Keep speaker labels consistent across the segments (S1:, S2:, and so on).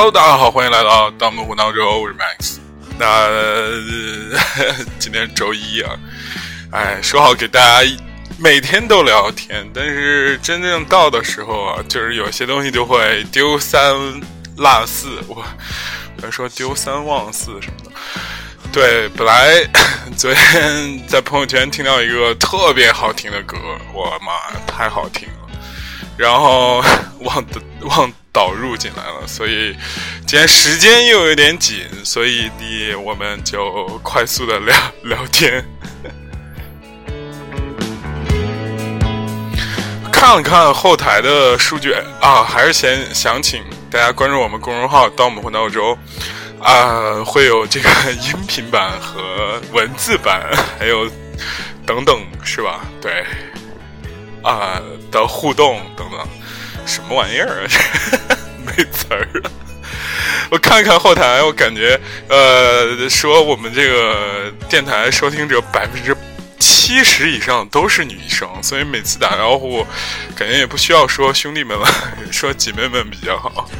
S1: Hello，大家好，欢迎来到《盗墓湖闹州》，我是 Max。那 今天周一啊，哎，说好给大家每天都聊天，但是真正到的时候啊，就是有些东西就会丢三落四，我我说丢三忘四什么的。对，本来昨天在朋友圈听到一个特别好听的歌，我妈太好听了，然后忘忘导入进来了，所以今天时间又有点紧，所以你我们就快速的聊聊天。看了看后台的数据啊，还是先想请大家关注我们公众号“盗墓魂闹州”。啊，会有这个音频版和文字版，还有等等，是吧？对，啊的互动等等，什么玩意儿啊？没词儿了。我看看后台，我感觉呃，说我们这个电台收听者百分之七十以上都是女生，所以每次打招呼，感觉也不需要说兄弟们了，说姐妹们比较好。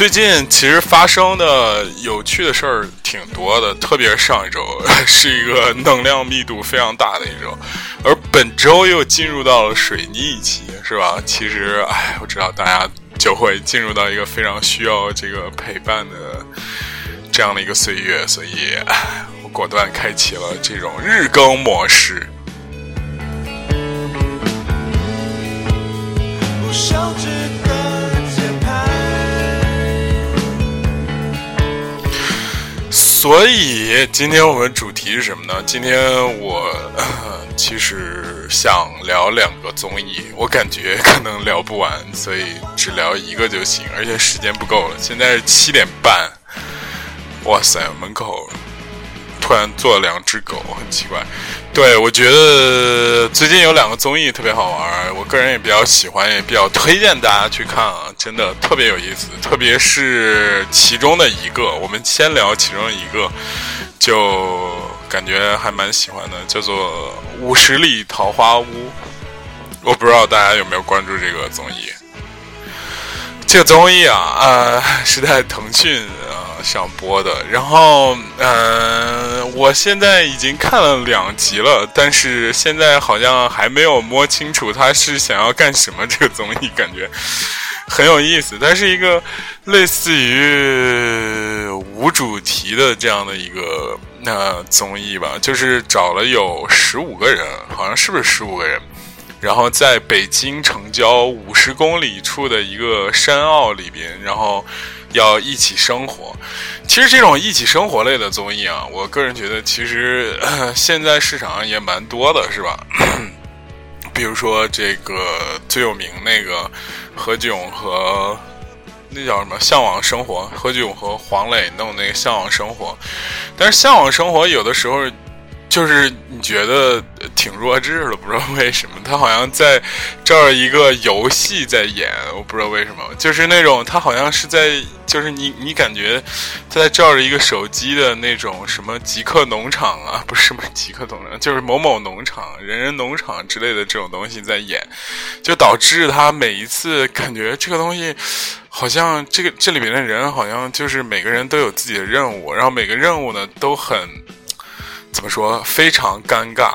S1: 最近其实发生的有趣的事儿挺多的，特别是上一周 是一个能量密度非常大的一周，而本周又进入到了水逆期，是吧？其实，哎，我知道大家就会进入到一个非常需要这个陪伴的这样的一个岁月，所以我果断开启了这种日更模式。所以今天我们主题是什么呢？今天我 其实想聊两个综艺，我感觉可能聊不完，所以只聊一个就行，而且时间不够了。现在是七点半，哇塞，门口。突然做了两只狗，很奇怪。对我觉得最近有两个综艺特别好玩，我个人也比较喜欢，也比较推荐大家去看啊，真的特别有意思。特别是其中的一个，我们先聊其中一个，就感觉还蛮喜欢的，叫做《五十里桃花坞》。我不知道大家有没有关注这个综艺。这个综艺啊，呃，是在腾讯呃上播的。然后，嗯，我现在已经看了两集了，但是现在好像还没有摸清楚他是想要干什么。这个综艺感觉很有意思，它是一个类似于无主题的这样的一个那综艺吧，就是找了有十五个人，好像是不是十五个人？然后在北京城郊五十公里处的一个山坳里边，然后要一起生活。其实这种一起生活类的综艺啊，我个人觉得其实现在市场上也蛮多的，是吧？比如说这个最有名那个何炅和那叫什么《向往生活》，何炅和黄磊弄那个《向往生活》，但是《向往生活》有的时候。就是你觉得挺弱智的，不知道为什么，他好像在这儿一个游戏在演，我不知道为什么，就是那种他好像是在，就是你你感觉他在照着一个手机的那种什么极客农场啊，不是什么极客农场，就是某某农场、人人农场之类的这种东西在演，就导致他每一次感觉这个东西好像这个这里面的人好像就是每个人都有自己的任务，然后每个任务呢都很。怎么说？非常尴尬，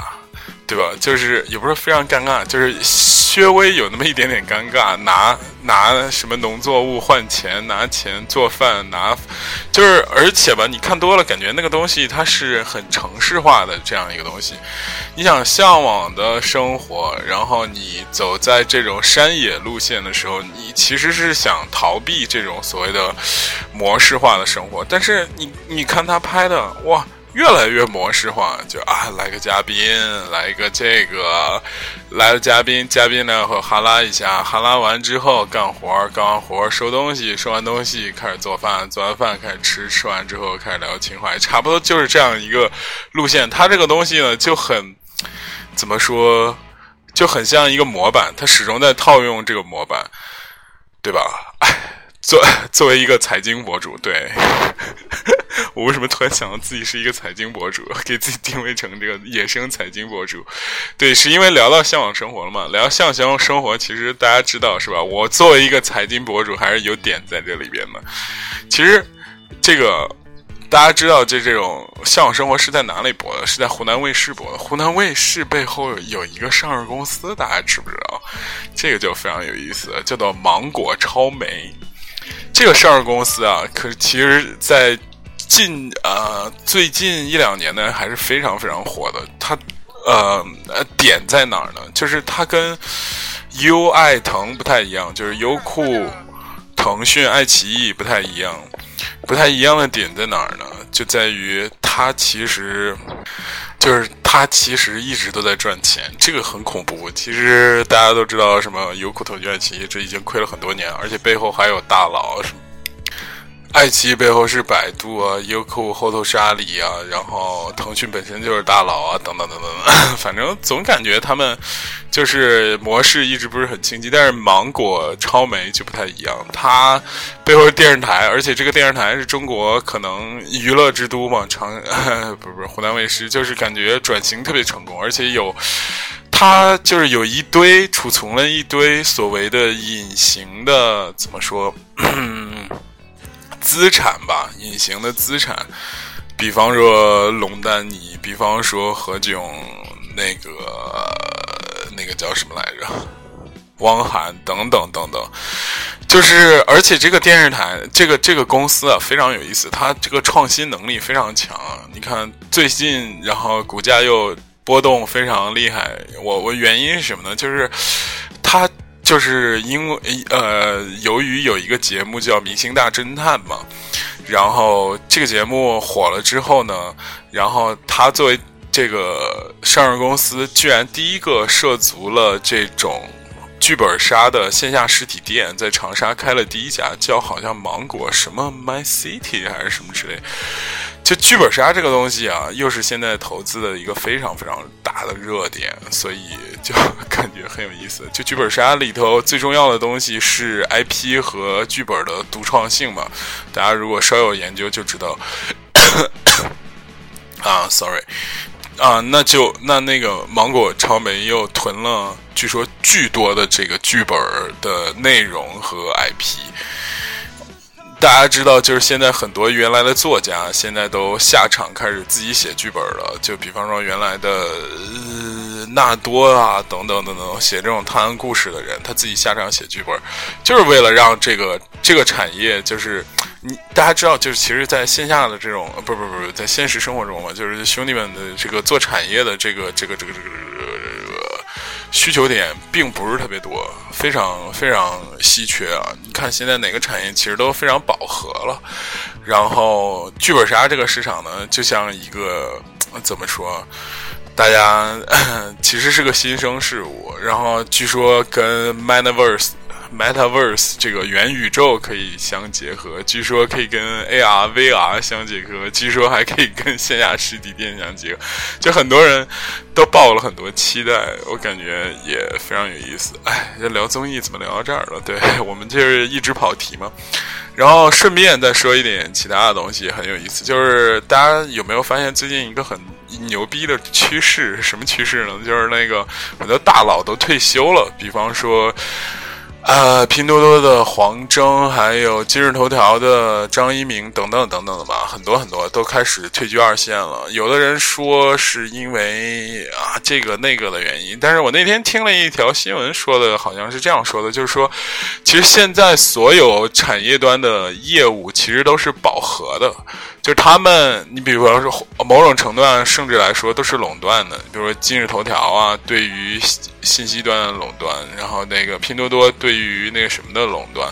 S1: 对吧？就是也不是非常尴尬，就是稍微有那么一点点尴尬。拿拿什么农作物换钱，拿钱做饭，拿就是而且吧，你看多了，感觉那个东西它是很城市化的这样一个东西。你想向往的生活，然后你走在这种山野路线的时候，你其实是想逃避这种所谓的模式化的生活。但是你你看他拍的，哇！越来越模式化，就啊，来个嘉宾，来一个这个，来了嘉宾，嘉宾呢会哈拉一下，哈拉完之后干活，干完活收东西，收完东西开始做饭，做完饭开始吃，吃完之后开始聊情怀，差不多就是这样一个路线。它这个东西呢就很怎么说，就很像一个模板，它始终在套用这个模板，对吧？作 作为一个财经博主，对。我为什么突然想到自己是一个财经博主，给自己定位成这个野生财经博主？对，是因为聊到向往生活了嘛？聊向往生活，其实大家知道是吧？我作为一个财经博主，还是有点在这里边的。其实这个。大家知道，这这种《向往生活》是在哪里播的？是在湖南卫视播的。湖南卫视背后有一个上市公司，大家知不知道？这个就非常有意思，叫做芒果超媒。这个上市公司啊，可是其实，在近呃最近一两年呢，还是非常非常火的。它呃呃点在哪儿呢？就是它跟优爱腾不太一样，就是优酷、腾讯、爱奇艺不太一样。不太一样的点在哪儿呢？就在于它其实，就是他其实一直都在赚钱，这个很恐怖。其实大家都知道，什么优酷、腾讯、爱奇艺，这已经亏了很多年，而且背后还有大佬什么。爱奇艺背后是百度啊，优酷后头是阿里啊，然后腾讯本身就是大佬啊，等等等等，反正总感觉他们就是模式一直不是很清晰。但是芒果超媒就不太一样，它背后是电视台，而且这个电视台是中国可能娱乐之都嘛，长 不是不是湖南卫视，就是感觉转型特别成功，而且有它就是有一堆储存了一堆所谓的隐形的怎么说？资产吧，隐形的资产，比方说龙丹妮，比方说何炅，那个那个叫什么来着？汪涵等等等等，就是而且这个电视台，这个这个公司啊，非常有意思，它这个创新能力非常强。你看最近，然后股价又波动非常厉害。我我原因是什么呢？就是。就是因为呃，由于有一个节目叫《明星大侦探》嘛，然后这个节目火了之后呢，然后他作为这个上市公司，居然第一个涉足了这种剧本杀的线下实体店，在长沙开了第一家，叫好像芒果什么 My City 还是什么之类。就剧本杀这个东西啊，又是现在投资的一个非常非常大的热点，所以就感觉很有意思。就剧本杀里头最重要的东西是 IP 和剧本的独创性嘛，大家如果稍有研究就知道。啊，sorry，啊，那就那那个芒果超媒又囤了，据说巨多的这个剧本的内容和 IP。大家知道，就是现在很多原来的作家，现在都下场开始自己写剧本了。就比方说原来的呃纳多啊，等等等等，写这种探案故事的人，他自己下场写剧本，就是为了让这个这个产业，就是你大家知道，就是其实在线下的这种，不不不，在现实生活中嘛，就是兄弟们的这个做产业的这个这个这个这个这个需求点并不是特别多。非常非常稀缺啊！你看现在哪个产业其实都非常饱和了，然后剧本杀这个市场呢，就像一个怎么说，大家 其实是个新生事物，然后据说跟 Metaverse。Metaverse 这个元宇宙可以相结合，据说可以跟 AR、VR 相结合，据说还可以跟线下实体店相结合，就很多人都抱了很多期待，我感觉也非常有意思。哎，这聊综艺怎么聊到这儿了？对我们就是一直跑题嘛。然后顺便再说一点其他的东西，很有意思，就是大家有没有发现最近一个很牛逼的趋势？什么趋势呢？就是那个很多大佬都退休了，比方说。呃，拼多多的黄峥，还有今日头条的张一鸣，等等等等的吧，很多很多都开始退居二线了。有的人说是因为啊这个那个的原因，但是我那天听了一条新闻，说的好像是这样说的，就是说，其实现在所有产业端的业务其实都是饱和的。就他们，你比如说，某种程度上，甚至来说都是垄断的。比如说今日头条啊，对于信息端的垄断，然后那个拼多多对于那个什么的垄断，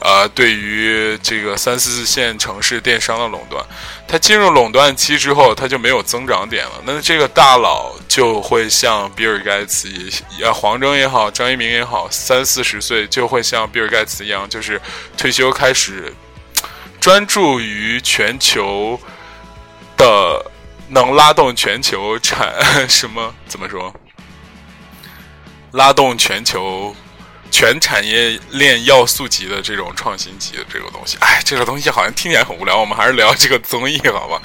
S1: 呃，对于这个三四线城市电商的垄断，它进入垄断期之后，它就没有增长点了。那这个大佬就会像比尔盖茨，也黄峥也好，张一鸣也好，三四十岁就会像比尔盖茨一样，就是退休开始。专注于全球的能拉动全球产 什么？怎么说？拉动全球全产业链要素级的这种创新级的这个东西，哎，这个东西好像听起来很无聊。我们还是聊这个综艺好吧？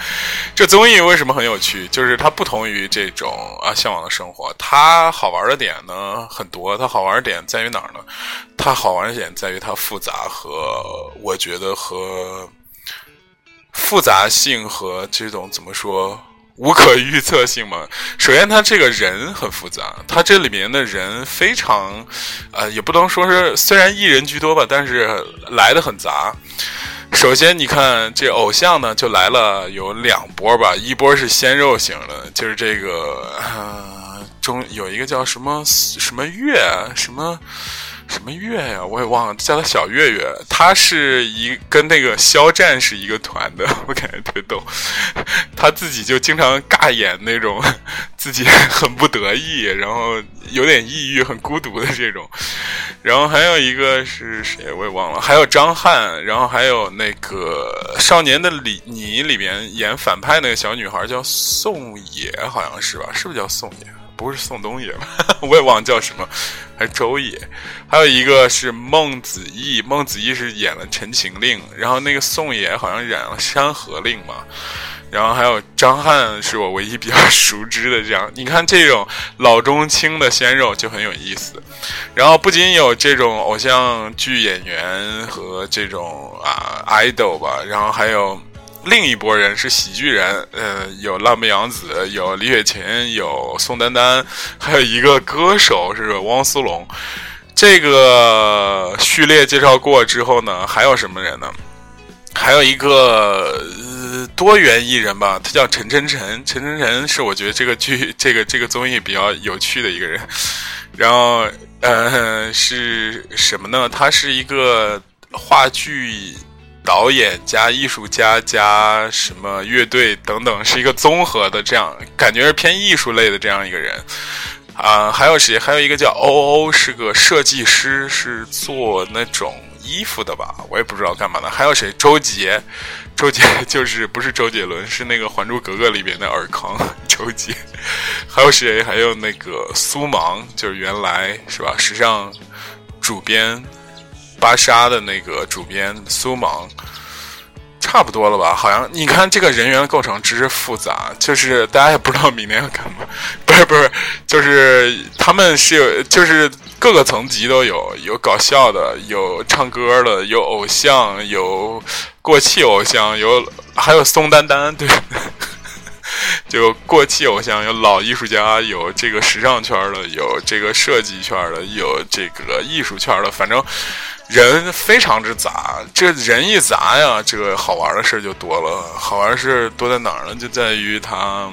S1: 这综艺为什么很有趣？就是它不同于这种啊向往的生活，它好玩的点呢很多。它好玩的点在于哪儿呢？它好玩的点在于它复杂和我觉得和复杂性和这种怎么说？无可预测性嘛。首先，他这个人很复杂，他这里面的人非常，呃，也不能说是虽然艺人居多吧，但是来的很杂。首先，你看这偶像呢，就来了有两波吧，一波是鲜肉型的，就是这个中有一个叫什么什么月什么。什么月呀？我也忘了，叫他小月月。他是一跟那个肖战是一个团的，我感觉特别逗。他自己就经常尬演那种 自己很不得意，然后有点抑郁、很孤独的这种。然后还有一个是谁？我也忘了。还有张翰，然后还有那个《少年的你》里边演反派那个小女孩叫宋野，好像是吧？是不是叫宋野？不是宋冬野吧，我也忘了叫什么，还周野，还有一个是孟子义，孟子义是演了《陈情令》，然后那个宋野好像演了《山河令》嘛，然后还有张翰是我唯一比较熟知的这样，你看这种老中青的鲜肉就很有意思，然后不仅有这种偶像剧演员和这种啊 idol 吧，然后还有。另一波人是喜剧人，呃，有浪妹洋子，有李雪琴，有宋丹丹，还有一个歌手是汪苏泷。这个序列介绍过之后呢，还有什么人呢？还有一个呃多元艺人吧，他叫陈晨晨。陈晨晨是我觉得这个剧、这个这个综艺比较有趣的一个人。然后，呃，是什么呢？他是一个话剧。导演加艺术家加什么乐队等等，是一个综合的，这样感觉是偏艺术类的这样一个人啊。还有谁？还有一个叫欧欧，是个设计师，是做那种衣服的吧？我也不知道干嘛的。还有谁？周杰，周杰 就是不是周杰伦，是那个《还珠格格》里边的尔康 周杰。还有谁？还有那个苏芒，就是原来是吧？时尚主编。芭莎的那个主编苏芒，差不多了吧？好像你看这个人员构成之复杂，就是大家也不知道明年要干嘛。不是不是，就是他们是有，就是各个层级都有，有搞笑的，有唱歌的，有偶像，有过气偶像，有还有宋丹丹，对，就过气偶像，有老艺术家，有这个时尚圈的，有这个设计圈的，有这个艺术圈的，反正。人非常之杂，这人一杂呀，这个好玩的事就多了。好玩的事多在哪儿呢？就在于它。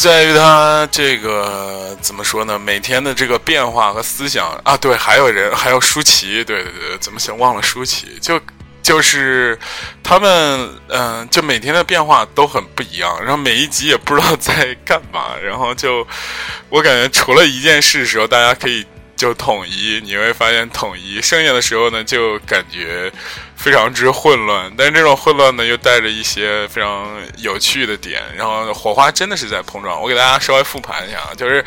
S1: 在于他这个怎么说呢？每天的这个变化和思想啊，对，还有人，还有舒淇，对对对，怎么想忘了舒淇？就就是他们，嗯，就每天的变化都很不一样，然后每一集也不知道在干嘛，然后就我感觉除了一件事时候，大家可以就统一，你会发现统一，剩下的时候呢，就感觉。非常之混乱，但是这种混乱呢，又带着一些非常有趣的点，然后火花真的是在碰撞。我给大家稍微复盘一下啊，就是，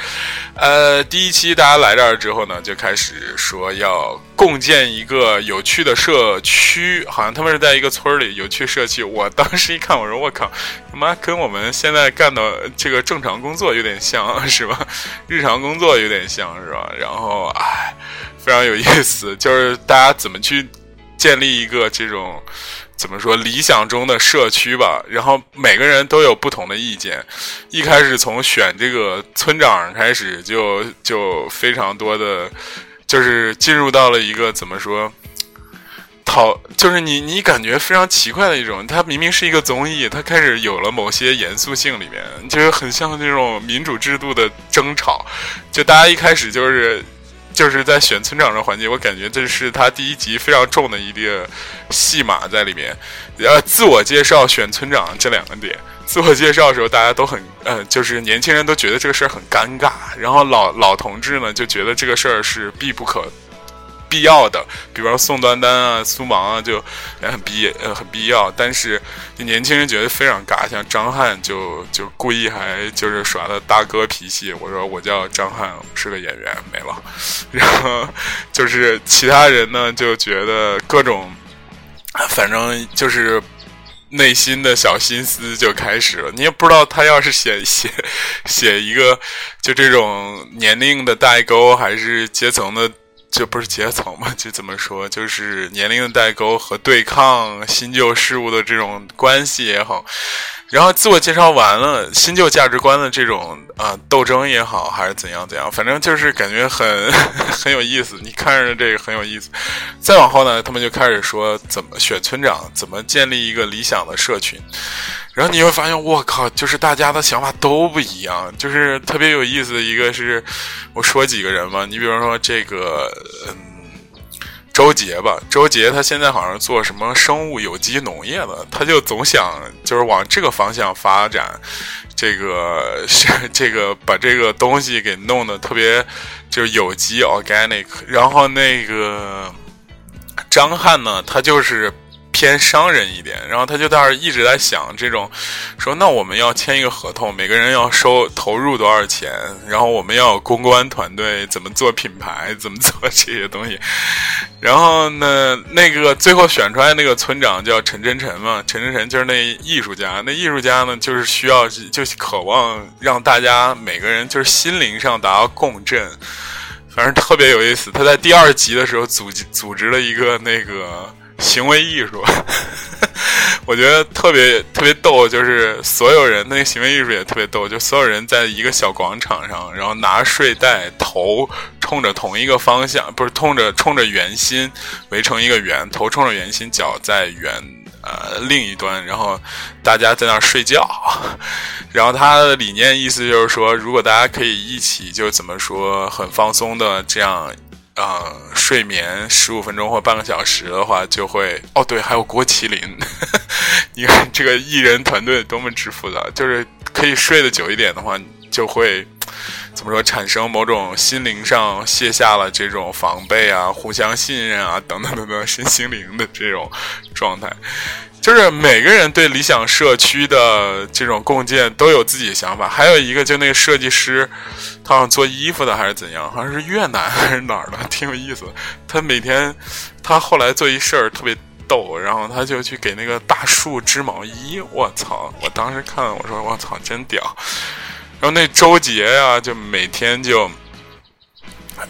S1: 呃，第一期大家来这儿之后呢，就开始说要共建一个有趣的社区，好像他们是在一个村里有趣社区。我当时一看，我说我靠，他妈跟我们现在干的这个正常工作有点像是吧？日常工作有点像是吧？然后唉，非常有意思，就是大家怎么去。建立一个这种怎么说理想中的社区吧，然后每个人都有不同的意见。一开始从选这个村长开始，就就非常多的，就是进入到了一个怎么说讨，就是你你感觉非常奇怪的一种。它明明是一个综艺，它开始有了某些严肃性里面，就是很像那种民主制度的争吵。就大家一开始就是。就是在选村长的环节，我感觉这是他第一集非常重的一个戏码在里面。然后，自我介绍、选村长这两个点。自我介绍的时候，大家都很呃，就是年轻人都觉得这个事儿很尴尬，然后老老同志呢就觉得这个事儿是必不可。必要的，比方宋丹丹啊、苏芒啊，就也很必呃很必要。但是年轻人觉得非常尬，像张翰就就故意还就是耍的大哥脾气。我说我叫张翰，是个演员，没了。然后就是其他人呢就觉得各种，反正就是。内心的小心思就开始了，你也不知道他要是写写写一个就这种年龄的代沟，还是阶层的，就不是阶层嘛？就怎么说，就是年龄的代沟和对抗新旧事物的这种关系也好。然后自我介绍完了，新旧价值观的这种啊斗争也好，还是怎样怎样，反正就是感觉很 很有意思。你看着这个很有意思。再往后呢，他们就开始说怎么选村长，怎么建立一个理想的社群。然后你会发现，我靠，就是大家的想法都不一样，就是特别有意思的一个是，我说几个人嘛，你比如说这个，嗯。周杰吧，周杰他现在好像做什么生物有机农业的，他就总想就是往这个方向发展，这个是这个把这个东西给弄得特别就是有机 organic，然后那个张翰呢，他就是。偏商人一点，然后他就在那儿一直在想这种，说那我们要签一个合同，每个人要收投入多少钱，然后我们要有公关团队，怎么做品牌，怎么做这些东西，然后呢，那个最后选出来那个村长叫陈真陈嘛，陈真陈就是那艺术家，那艺术家呢就是需要就渴望让大家每个人就是心灵上达到共振，反正特别有意思。他在第二集的时候组组织了一个那个。行为艺术，我觉得特别特别逗，就是所有人那个行为艺术也特别逗，就所有人在一个小广场上，然后拿睡袋头冲着同一个方向，不是冲着冲着圆心围成一个圆，头冲着圆心，脚在圆呃另一端，然后大家在那儿睡觉，然后他的理念意思就是说，如果大家可以一起，就怎么说很放松的这样。啊，睡眠十五分钟或半个小时的话，就会哦，对，还有郭麒麟，你看这个艺人团队多么之复杂，就是可以睡得久一点的话，就会怎么说，产生某种心灵上卸下了这种防备啊，互相信任啊，等等等等，身心灵的这种状态。就是每个人对理想社区的这种共建都有自己的想法，还有一个就那个设计师，他好像做衣服的还是怎样，好像是越南还是哪儿的，挺有意思。他每天，他后来做一事儿特别逗，然后他就去给那个大树织毛衣。我操！我当时看，我说我操，真屌。然后那周杰呀，就每天就。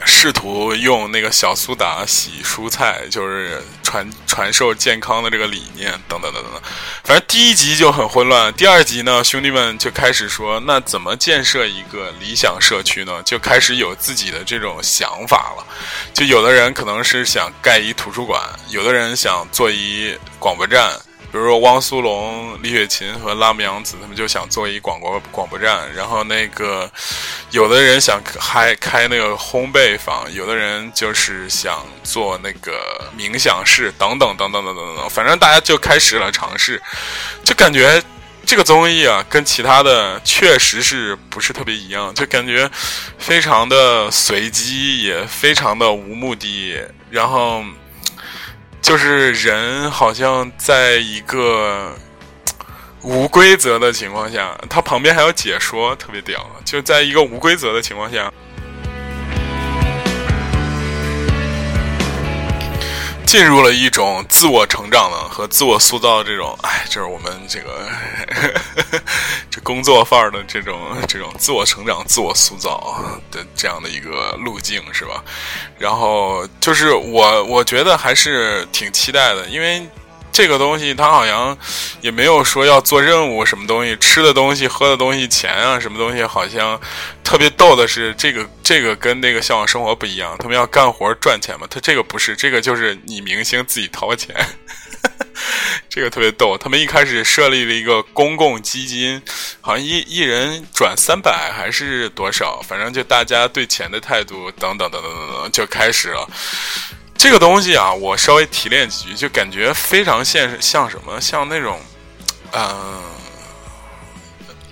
S1: 试图用那个小苏打洗蔬菜，就是传传授健康的这个理念，等等等等等。反正第一集就很混乱，第二集呢，兄弟们就开始说，那怎么建设一个理想社区呢？就开始有自己的这种想法了。就有的人可能是想盖一图书馆，有的人想做一广播站。比如说汪苏泷、李雪琴和拉姆杨子，他们就想做一广播广播站。然后那个有的人想开开那个烘焙坊，有的人就是想做那个冥想室，等等等等等等等。反正大家就开始了尝试，就感觉这个综艺啊，跟其他的确实是不是特别一样，就感觉非常的随机，也非常的无目的，然后。就是人好像在一个无规则的情况下，他旁边还有解说，特别屌。就在一个无规则的情况下。进入了一种自我成长的和自我塑造这种，哎，就是我们这个这工作范儿的这种这种自我成长、自我塑造的这样的一个路径，是吧？然后就是我，我觉得还是挺期待的，因为。这个东西它好像也没有说要做任务什么东西，吃的东西、喝的东西、钱啊什么东西，好像特别逗的是，这个这个跟那个向往生活不一样，他们要干活赚钱嘛，他这个不是，这个就是你明星自己掏钱，这个特别逗。他们一开始设立了一个公共基金，好像一一人转三百还是多少，反正就大家对钱的态度等等等等等等就开始了。这个东西啊，我稍微提炼几句，就感觉非常现实，像什么？像那种，嗯，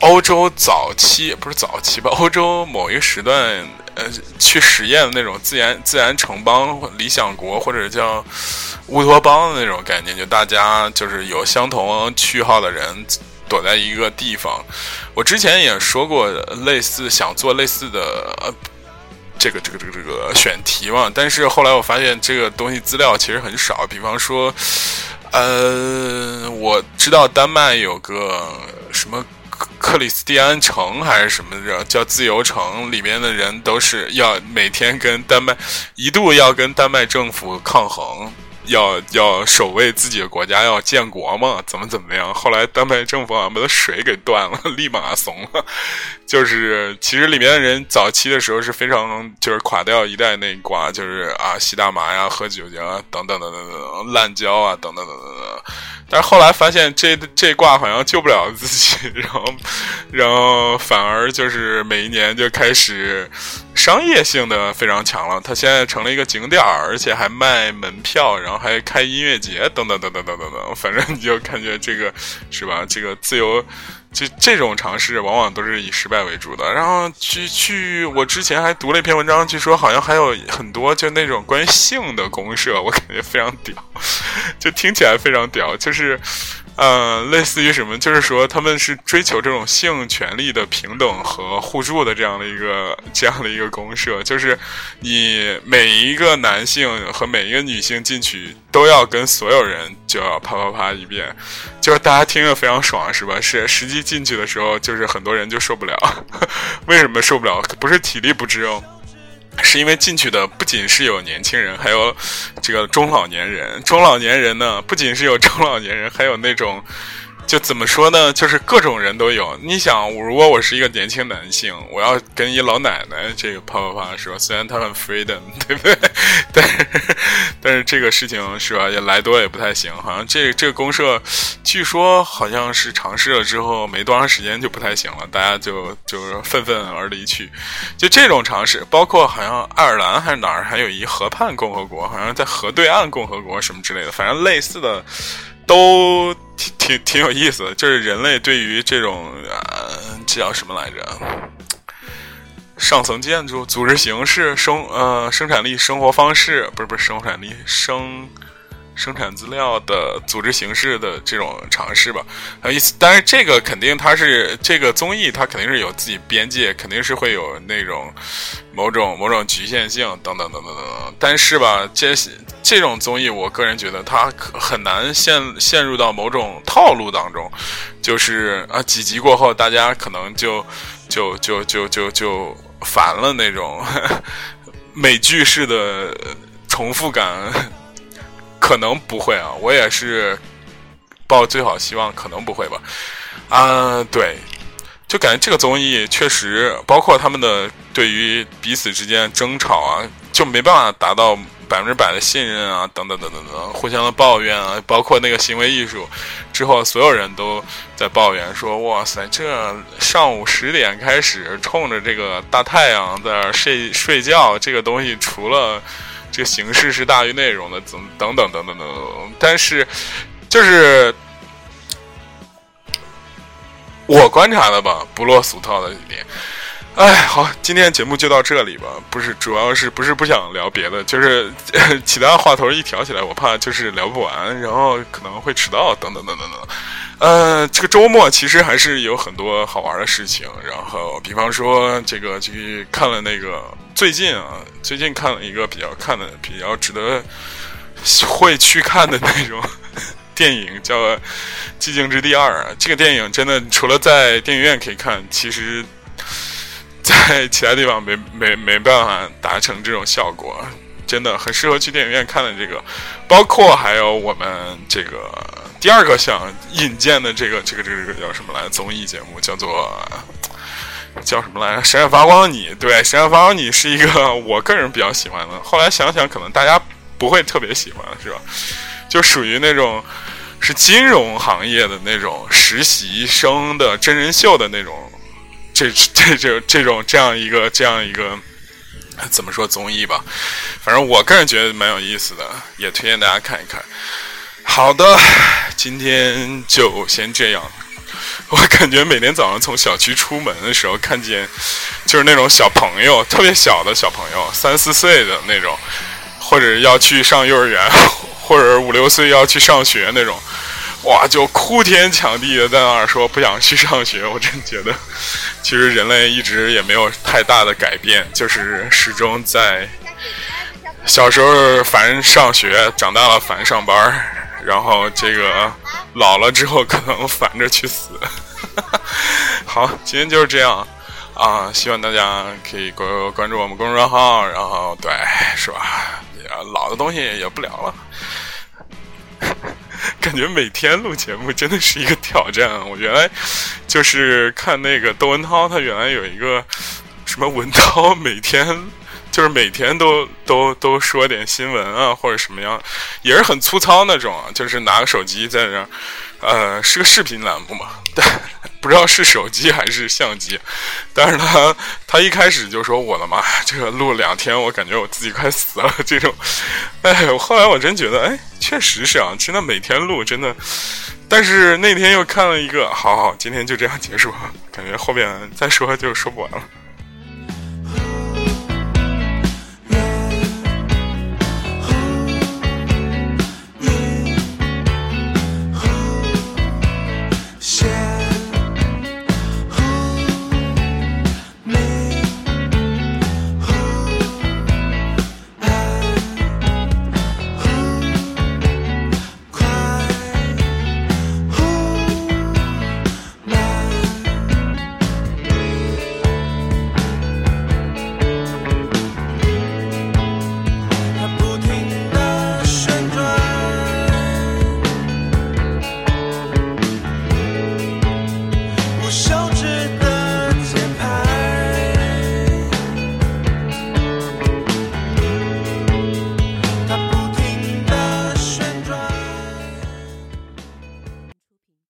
S1: 欧洲早期不是早期吧？欧洲某一个时段，呃，去实验的那种自然自然城邦、理想国或者叫乌托邦的那种概念，就大家就是有相同区号的人躲在一个地方。我之前也说过类似想做类似的呃这个这个这个这个选题嘛，但是后来我发现这个东西资料其实很少，比方说。呃，我知道丹麦有个什么克克里斯蒂安城还是什么的，叫自由城，里面的人都是要每天跟丹麦一度要跟丹麦政府抗衡。要要守卫自己的国家，要建国嘛？怎么怎么样？后来丹麦政府好像把水给断了，立马怂了。就是其实里面的人早期的时候是非常就是垮掉一代那一挂，就是啊吸大麻呀、喝酒呀等等等等等滥交啊等等等等等。但是后来发现这这挂好像救不了自己，然后然后反而就是每一年就开始。商业性的非常强了，它现在成了一个景点儿，而且还卖门票，然后还开音乐节，等等等等等等等，反正你就感觉这个是吧？这个自由，这这种尝试往往都是以失败为主的。然后去去，我之前还读了一篇文章，据说好像还有很多就那种关于性的公社，我感觉非常屌，就听起来非常屌，就是。呃，类似于什么？就是说，他们是追求这种性权利的平等和互助的这样的一个这样的一个公社。就是你每一个男性和每一个女性进去，都要跟所有人就要啪啪啪一遍，就是大家听着非常爽，是吧？是实际进去的时候，就是很多人就受不了。为什么受不了？不是体力不支哦。是因为进去的不仅是有年轻人，还有这个中老年人。中老年人呢，不仅是有中老年人，还有那种。就怎么说呢？就是各种人都有。你想，如果我是一个年轻男性，我要跟一老奶奶这个啪啪啪说？虽然他很 freedom，对不对？但是但是这个事情是吧？也来多也不太行。好像这这个公社，据说好像是尝试了之后没多长时间就不太行了，大家就就是愤愤而离去。就这种尝试，包括好像爱尔兰还是哪儿，还有一河畔共和国，好像在河对岸共和国什么之类的，反正类似的。都挺挺挺有意思的，就是人类对于这种呃，这叫什么来着？上层建筑、组织形式、生呃生产力、生活方式，不是不是生产力生。生产资料的组织形式的这种尝试吧，很有意思。但是这个肯定它是这个综艺，它肯定是有自己边界，肯定是会有那种某种某种局限性等等等等等等。但是吧，这这种综艺，我个人觉得它很难陷陷入到某种套路当中，就是啊几集过后，大家可能就就就就就就烦了那种 美剧式的重复感。可能不会啊，我也是抱最好希望，可能不会吧。啊，对，就感觉这个综艺确实，包括他们的对于彼此之间争吵啊，就没办法达到百分之百的信任啊，等等等等等，互相的抱怨啊，包括那个行为艺术之后，所有人都在抱怨说：“哇塞，这上午十点开始冲着这个大太阳在那睡睡觉，这个东西除了……”这个形式是大于内容的，怎等等等等等等，但是就是我观察的吧，不落俗套的一点。哎，好，今天节目就到这里吧。不是，主要是不是不想聊别的，就是 其他话头一挑起来，我怕就是聊不完，然后可能会迟到，等等等等等。呃，这个周末其实还是有很多好玩的事情，然后比方说这个去看了那个最近啊，最近看了一个比较看的比较值得会去看的那种 电影，叫《寂静之地二》。这个电影真的除了在电影院可以看，其实在其他地方没没没办法达成这种效果，真的很适合去电影院看的。这个包括还有我们这个。第二个想引荐的这个这个这个这个叫什么来？综艺节目叫做叫什么来？闪闪发光的你，对，闪闪发光你是一个我个人比较喜欢的。后来想想，可能大家不会特别喜欢，是吧？就属于那种是金融行业的那种实习生的真人秀的那种，这这这这种这样一个这样一个怎么说综艺吧？反正我个人觉得蛮有意思的，也推荐大家看一看。好的，今天就先这样。我感觉每天早上从小区出门的时候，看见就是那种小朋友，特别小的小朋友，三四岁的那种，或者要去上幼儿园，或者五六岁要去上学那种，哇，就哭天抢地的在那儿说不想去上学。我真觉得，其实人类一直也没有太大的改变，就是始终在小时候烦上学，长大了烦上班，然后这个。老了之后可能烦着去死。好，今天就是这样啊！希望大家可以关关注我们公众号，然后对，是吧？老的东西也不聊了。感觉每天录节目真的是一个挑战啊。我原来就是看那个窦文涛，他原来有一个什么文涛，每天就是每天都 都都说点新闻啊，或者什么样，也是很粗糙那种，就是拿个手机在那。呃，是个视频栏目嘛？但不知道是手机还是相机。但是他他一开始就说：“我的妈，这个录两天，我感觉我自己快死了。”这种，哎，后来我真觉得，哎，确实是啊，真的每天录，真的。但是那天又看了一个，好好，今天就这样结束，感觉后边再说就说不完了。